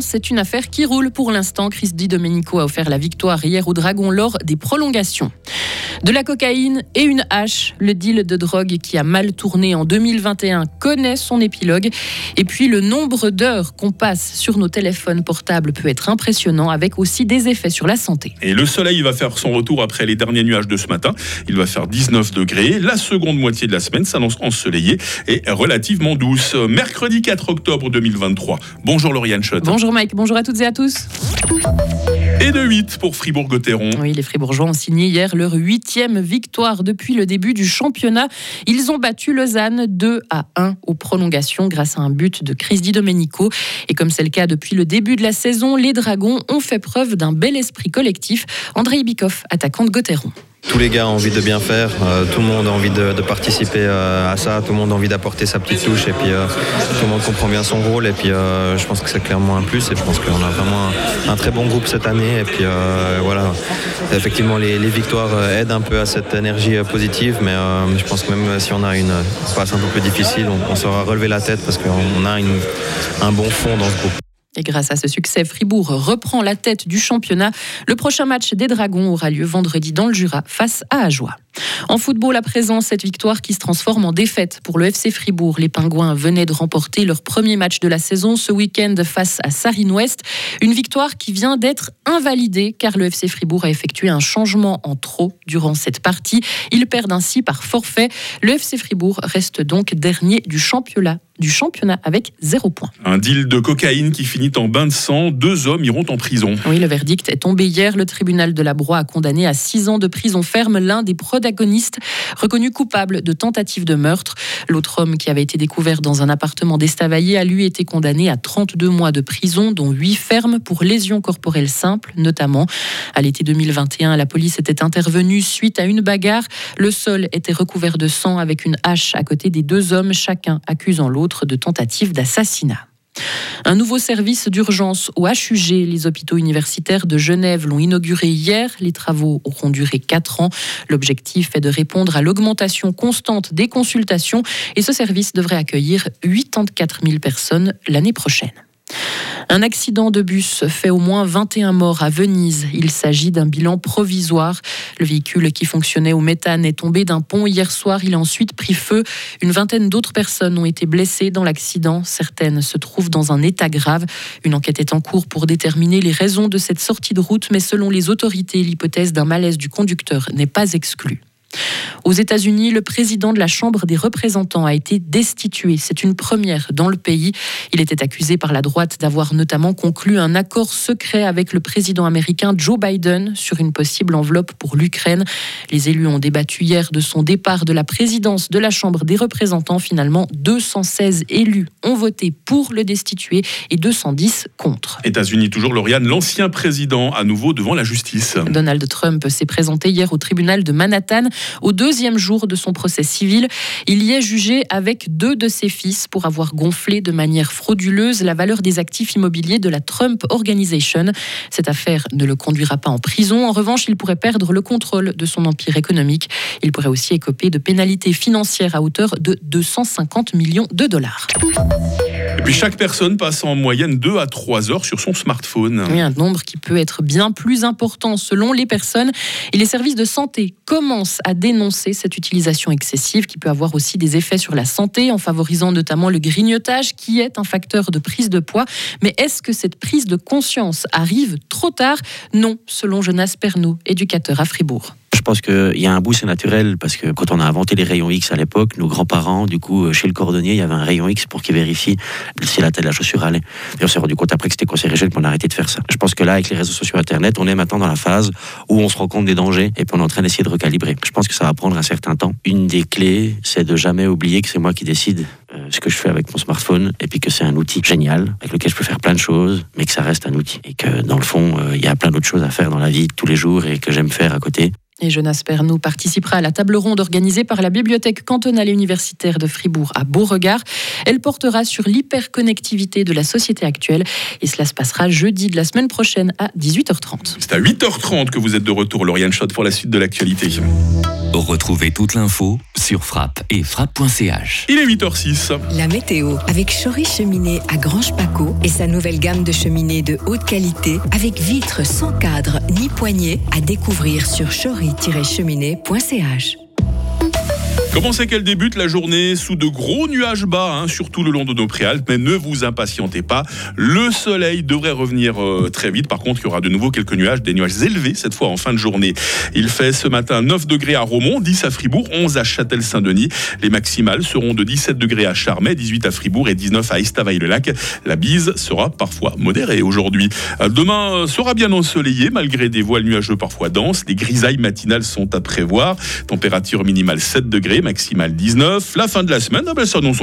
C'est une affaire qui roule pour l'instant. Chris Di Domenico a offert la victoire hier au Dragon lors des prolongations. De la cocaïne et une hache, le deal de drogue qui a mal tourné en 2021 connaît son épilogue. Et puis le nombre d'heures qu'on passe sur nos téléphones portables peut être impressionnant avec aussi des effets sur la santé. Et le soleil va faire son retour après les derniers nuages de ce matin. Il va faire 19 degrés. La seconde moitié de la semaine s'annonce ensoleillée et relativement douce. Mercredi 4 octobre 2023. Bonjour Lauriane Schott. Bonjour Mike, bonjour à toutes et à tous. Et de 8 pour Fribourg-Gotteron. Oui, les Fribourgeois ont signé hier leur huitième victoire depuis le début du championnat. Ils ont battu Lausanne 2 à 1 aux prolongations grâce à un but de Chris Di Domenico. Et comme c'est le cas depuis le début de la saison, les Dragons ont fait preuve d'un bel esprit collectif. André Bikoff, attaquant de Gotteron. Tous les gars ont envie de bien faire, euh, tout le monde a envie de, participer euh, à ça, tout le monde a envie d'apporter sa petite touche. Et puis euh, tout le monde comprend bien son rôle. Et puis je pense que c'est clairement un plus. Et je pense qu'on a vraiment un, très bon groupe cette année. Et puis voilà, effectivement les, victoires aident un peu à cette énergie positive. Mais je pense que même si on a une passe un peu plus difficile, on, saura relever la tête parce qu'on a un bon fond dans ce groupe. Et grâce à ce succès, Fribourg reprend la tête du championnat. Le prochain match des Dragons aura lieu vendredi dans le Jura face à Ajoie. En football, à présent, cette victoire qui se transforme en défaite pour le FC Fribourg. Les Pingouins venaient de remporter leur premier match de la saison ce week-end face à Sarine Ouest. Une victoire qui vient d'être invalidée car le FC Fribourg a effectué un changement en trop durant cette partie. Ils perdent ainsi par forfait. Le FC Fribourg reste donc dernier du championnat du championnat avec zéro point. Un deal de cocaïne qui finit en bain de sang. Deux hommes iront en prison. Oui, le verdict est tombé hier. Le tribunal de la Broye a condamné à six ans de prison ferme l'un des protagonistes reconnu coupable de tentative de meurtre. L'autre homme qui avait été découvert dans un appartement d'Estavayer a lui été condamné à 32 mois de prison, dont 8 fermes pour lésions corporelles simples, notamment. À l'été 2021, la police était intervenue suite à une bagarre. Le sol était recouvert de sang avec une hache à côté des deux hommes, chacun accusant l'autre de tentatives d'assassinat. Un nouveau service d'urgence au HUG. Les hôpitaux universitaires de Genève l'ont inauguré hier. Les travaux auront duré 4 ans. L'objectif est de répondre à l'augmentation constante des consultations et ce service devrait accueillir 84 000 personnes l'année prochaine. Un accident de bus fait au moins 21 morts à Venise. Il s'agit d'un bilan provisoire. Le véhicule qui fonctionnait au méthane est tombé d'un pont hier soir. Il a ensuite pris feu. Une vingtaine d'autres personnes ont été blessées dans l'accident. Certaines se trouvent dans un état grave. Une enquête est en cours pour déterminer les raisons de cette sortie de route, mais selon les autorités, l'hypothèse d'un malaise du conducteur n'est pas exclue. Aux États-Unis, le président de la Chambre des représentants a été destitué. C'est une première dans le pays. Il était accusé par la droite d'avoir notamment conclu un accord secret avec le président américain Joe Biden sur une possible enveloppe pour l'Ukraine. Les élus ont débattu hier de son départ de la présidence de la Chambre des représentants. Finalement, 216 élus ont voté pour le destituer et 210 contre. États-Unis toujours, Lauriane, l'ancien président à nouveau devant la justice. Donald Trump s'est présenté hier au tribunal de Manhattan au deuxième jour de son procès civil. Il y est jugé avec deux de ses fils pour avoir gonflé de manière frauduleuse la valeur des actifs immobiliers de la Trump Organization. Cette affaire ne le conduira pas en prison. En revanche, il pourrait perdre le contrôle de son empire économique. Il pourrait aussi écoper de pénalités financières à hauteur de 250 millions de dollars. Et puis chaque personne passe en moyenne 2 à 3 heures sur son smartphone. Oui, un nombre qui peut être bien plus important selon les personnes. Et les services de santé commencent à dénoncer cette utilisation excessive qui peut avoir aussi des effets sur la santé en favorisant notamment le grignotage qui est un facteur de prise de poids. Mais est-ce que cette prise de conscience arrive trop tard? Non, selon Jonas Pernaud, éducateur à Fribourg. Je pense qu'il y a un bout, c'est naturel, parce que quand on a inventé les rayons X à l'époque, nos grands-parents, du coup, euh, chez le cordonnier, il y avait un rayon X pour qu'il vérifie si la telle la chaussure allait. Et on s'est rendu compte après que c'était cancérigène qu'on a arrêté de faire ça. Je pense que là, avec les réseaux sociaux Internet, on est maintenant dans la phase où on se rend compte des dangers et puis on est en train d'essayer de recalibrer. Je pense que ça va prendre un certain temps. Une des clés, c'est de jamais oublier que c'est moi qui décide euh, ce que je fais avec mon smartphone et puis que c'est un outil génial avec lequel je peux faire plein de choses, mais que ça reste un outil et que dans le fond, euh, il y a plein d'autres choses à faire dans la vie tous les jours et que j'aime faire à côté. Et Jonas Pernou participera à la table ronde organisée par la Bibliothèque cantonale et universitaire de Fribourg à Beauregard. Elle portera sur l'hyperconnectivité de la société actuelle et cela se passera jeudi de la semaine prochaine à 18h30. C'est à 8h30 que vous êtes de retour, Lauriane Schott, pour la suite de l'actualité. Retrouvez toute l'info sur frappe et frappe.ch. Il est 8h06. La météo avec Chory Cheminée à Grange Paco et sa nouvelle gamme de cheminées de haute qualité avec vitres sans cadre ni poignée à découvrir sur chory-cheminée.ch. Comment c'est qu'elle débute la journée? Sous de gros nuages bas, hein, surtout le long de nos préalpes, mais ne vous impatientez pas, le soleil devrait revenir euh, très vite. Par contre, il y aura de nouveau quelques nuages, des nuages élevés cette fois en fin de journée. Il fait ce matin 9 degrés à Romont, 10 à Fribourg, 11 à Châtel-Saint-Denis. Les maximales seront de 17 degrés à Charmey, 18 à Fribourg et 19 à Estavayer-le-Lac. La bise sera parfois modérée aujourd'hui. Euh, Demain euh, sera bien ensoleillé malgré des voiles nuageux parfois denses. Les grisailles matinales sont à prévoir. Température minimale 7 degrés, maximale 19. La fin de la semaine ah ben, s'annonce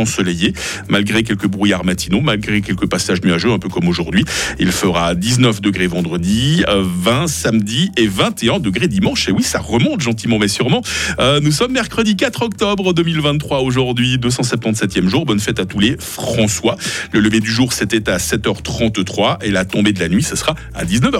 malgré quelques brouillards matinaux, malgré quelques passages nuageux un peu comme aujourd'hui. Il fera 19 degrés vendredi, euh, 20 samedi et 21 degrés dimanche. Et oui, ça remonte gentiment mais sûrement. Euh, nous sommes mercredi 4 octobre 2023 aujourd'hui, 277e jour. Bonne fête à tous les François. Le lever du jour c'était à 7h33 et la tombée de la nuit ce sera à 19h.